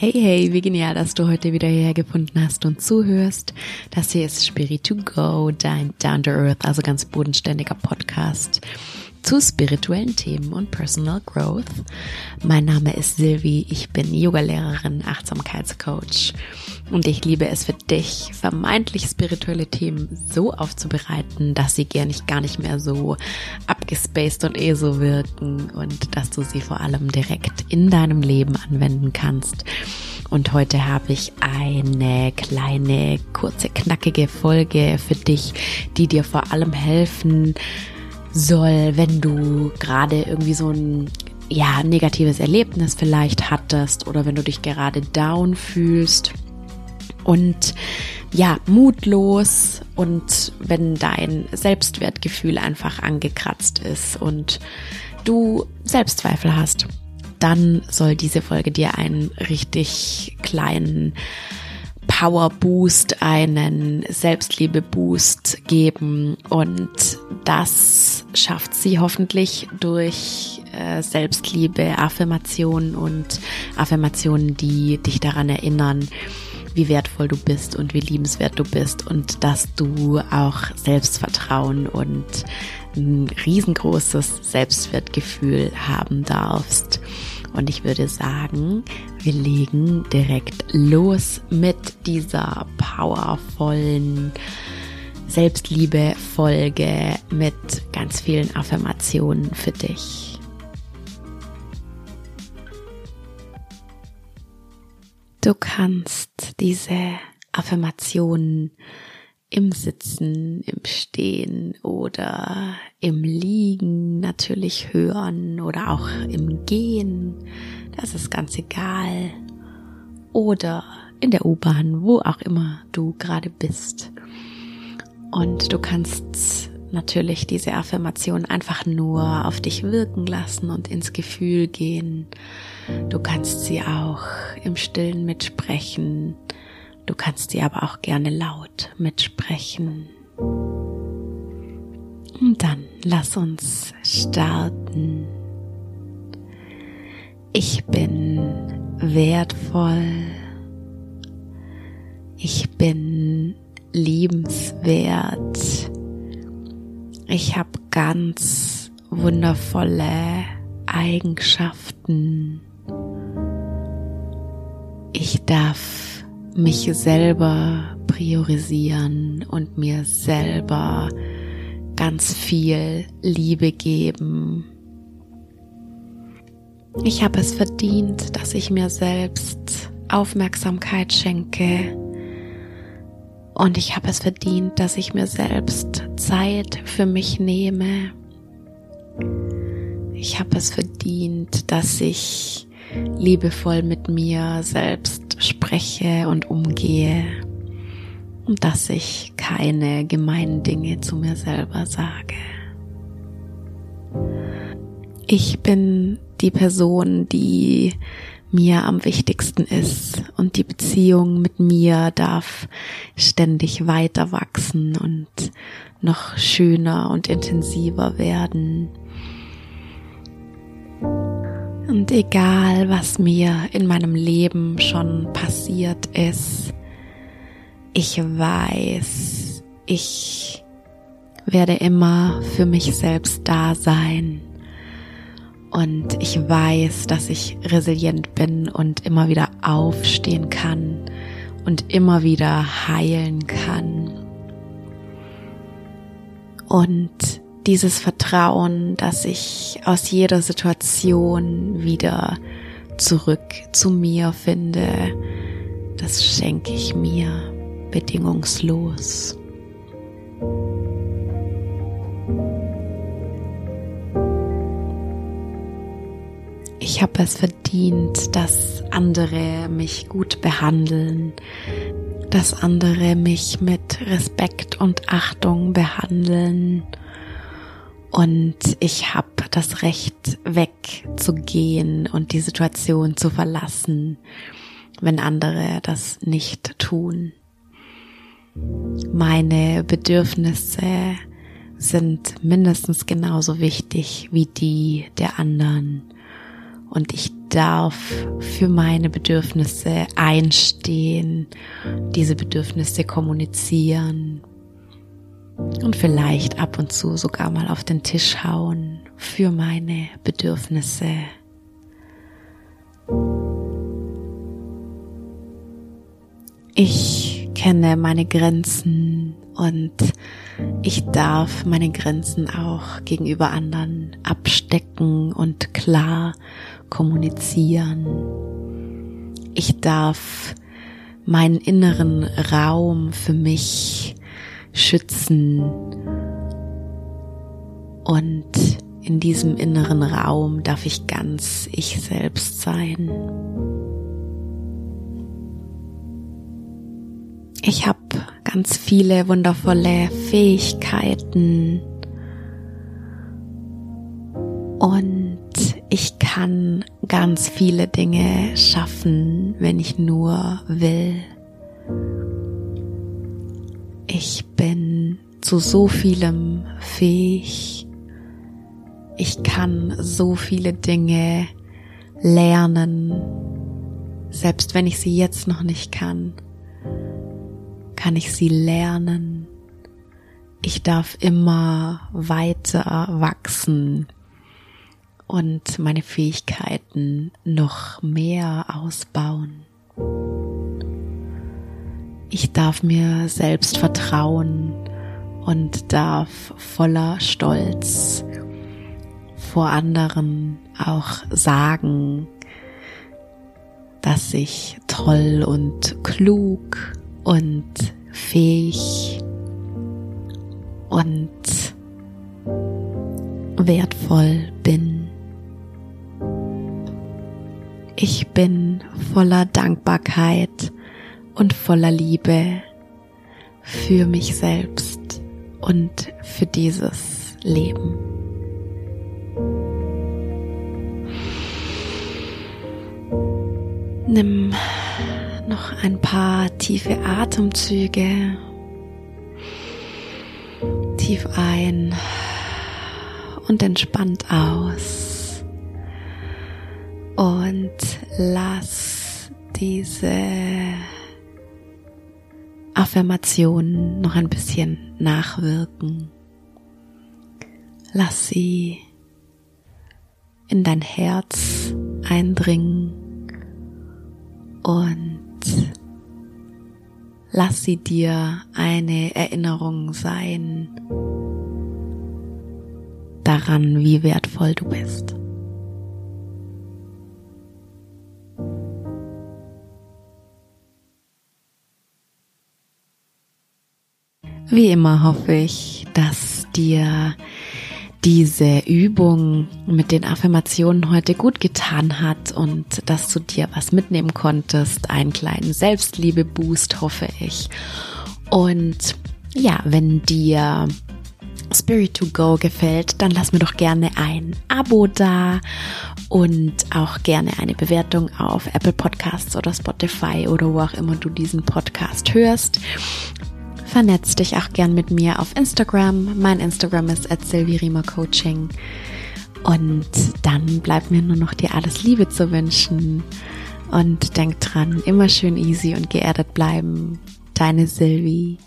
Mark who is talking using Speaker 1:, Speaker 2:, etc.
Speaker 1: Hey, hey, wie genial, dass du heute wieder hierher gefunden hast und zuhörst. Das hier ist Spirit to Go, dein Down to Earth, also ganz bodenständiger Podcast zu spirituellen Themen und Personal Growth. Mein Name ist Silvi, ich bin Yogalehrerin, Achtsamkeitscoach und ich liebe es für dich, vermeintlich spirituelle Themen so aufzubereiten, dass sie gar nicht, gar nicht mehr so abgespaced und eh so wirken und dass du sie vor allem direkt in deinem Leben anwenden kannst. Und heute habe ich eine kleine, kurze, knackige Folge für dich, die dir vor allem helfen, soll, wenn du gerade irgendwie so ein ja, negatives Erlebnis vielleicht hattest oder wenn du dich gerade down fühlst und ja, mutlos und wenn dein Selbstwertgefühl einfach angekratzt ist und du Selbstzweifel hast, dann soll diese Folge dir einen richtig kleinen Power Boost, einen Selbstliebe Boost geben und das schafft sie hoffentlich durch äh, Selbstliebe, Affirmationen und Affirmationen, die dich daran erinnern, wie wertvoll du bist und wie liebenswert du bist und dass du auch Selbstvertrauen und ein riesengroßes Selbstwertgefühl haben darfst. Und ich würde sagen, wir legen direkt los mit dieser powervollen Selbstliebe-Folge mit ganz vielen Affirmationen für dich. Du kannst diese Affirmationen im Sitzen, im Stehen oder im Liegen natürlich hören oder auch im Gehen. Das ist ganz egal. Oder in der U-Bahn, wo auch immer du gerade bist. Und du kannst natürlich diese Affirmation einfach nur auf dich wirken lassen und ins Gefühl gehen. Du kannst sie auch im Stillen mitsprechen Du kannst sie aber auch gerne laut mitsprechen. Und dann lass uns starten. Ich bin wertvoll. Ich bin liebenswert. Ich habe ganz wundervolle Eigenschaften. Ich darf mich selber priorisieren und mir selber ganz viel Liebe geben. Ich habe es verdient, dass ich mir selbst Aufmerksamkeit schenke. Und ich habe es verdient, dass ich mir selbst Zeit für mich nehme. Ich habe es verdient, dass ich liebevoll mit mir selbst spreche und umgehe und dass ich keine gemeinen Dinge zu mir selber sage. Ich bin die Person, die mir am wichtigsten ist und die Beziehung mit mir darf ständig weiter wachsen und noch schöner und intensiver werden. Und egal, was mir in meinem Leben schon passiert ist, ich weiß, ich werde immer für mich selbst da sein. Und ich weiß, dass ich resilient bin und immer wieder aufstehen kann und immer wieder heilen kann. Und dieses Vertrauen, dass ich aus jeder Situation wieder zurück zu mir finde, das schenke ich mir bedingungslos. Ich habe es verdient, dass andere mich gut behandeln, dass andere mich mit Respekt und Achtung behandeln und ich habe das Recht wegzugehen und die Situation zu verlassen, wenn andere das nicht tun. Meine Bedürfnisse sind mindestens genauso wichtig wie die der anderen. Und ich darf für meine Bedürfnisse einstehen, diese Bedürfnisse kommunizieren und vielleicht ab und zu sogar mal auf den Tisch hauen für meine Bedürfnisse. Ich kenne meine Grenzen und ich darf meine Grenzen auch gegenüber anderen abstecken und klar kommunizieren. Ich darf meinen inneren Raum für mich schützen und in diesem inneren Raum darf ich ganz ich selbst sein. Ich habe ganz viele wundervolle Fähigkeiten und kann ganz viele Dinge schaffen, wenn ich nur will. Ich bin zu so vielem fähig. Ich kann so viele Dinge lernen, selbst wenn ich sie jetzt noch nicht kann kann ich sie lernen. Ich darf immer weiter wachsen und meine Fähigkeiten noch mehr ausbauen. Ich darf mir selbst vertrauen und darf voller Stolz vor anderen auch sagen, dass ich toll und klug und fähig und wertvoll bin. Ich bin voller Dankbarkeit und voller Liebe für mich selbst und für dieses Leben. Nimm noch ein paar tiefe Atemzüge. Tief ein und entspannt aus. Und lass diese Affirmation noch ein bisschen nachwirken. Lass sie in dein Herz eindringen und lass sie dir eine Erinnerung sein daran, wie wertvoll du bist. Wie immer hoffe ich, dass dir diese Übung mit den Affirmationen heute gut getan hat und dass du dir was mitnehmen konntest, einen kleinen Selbstliebe-Boost, hoffe ich. Und ja, wenn dir Spirit to Go gefällt, dann lass mir doch gerne ein Abo da und auch gerne eine Bewertung auf Apple Podcasts oder Spotify oder wo auch immer du diesen Podcast hörst. Vernetz dich auch gern mit mir auf Instagram. Mein Instagram ist at Coaching. Und dann bleibt mir nur noch dir alles Liebe zu wünschen. Und denk dran, immer schön easy und geerdet bleiben. Deine Sylvie.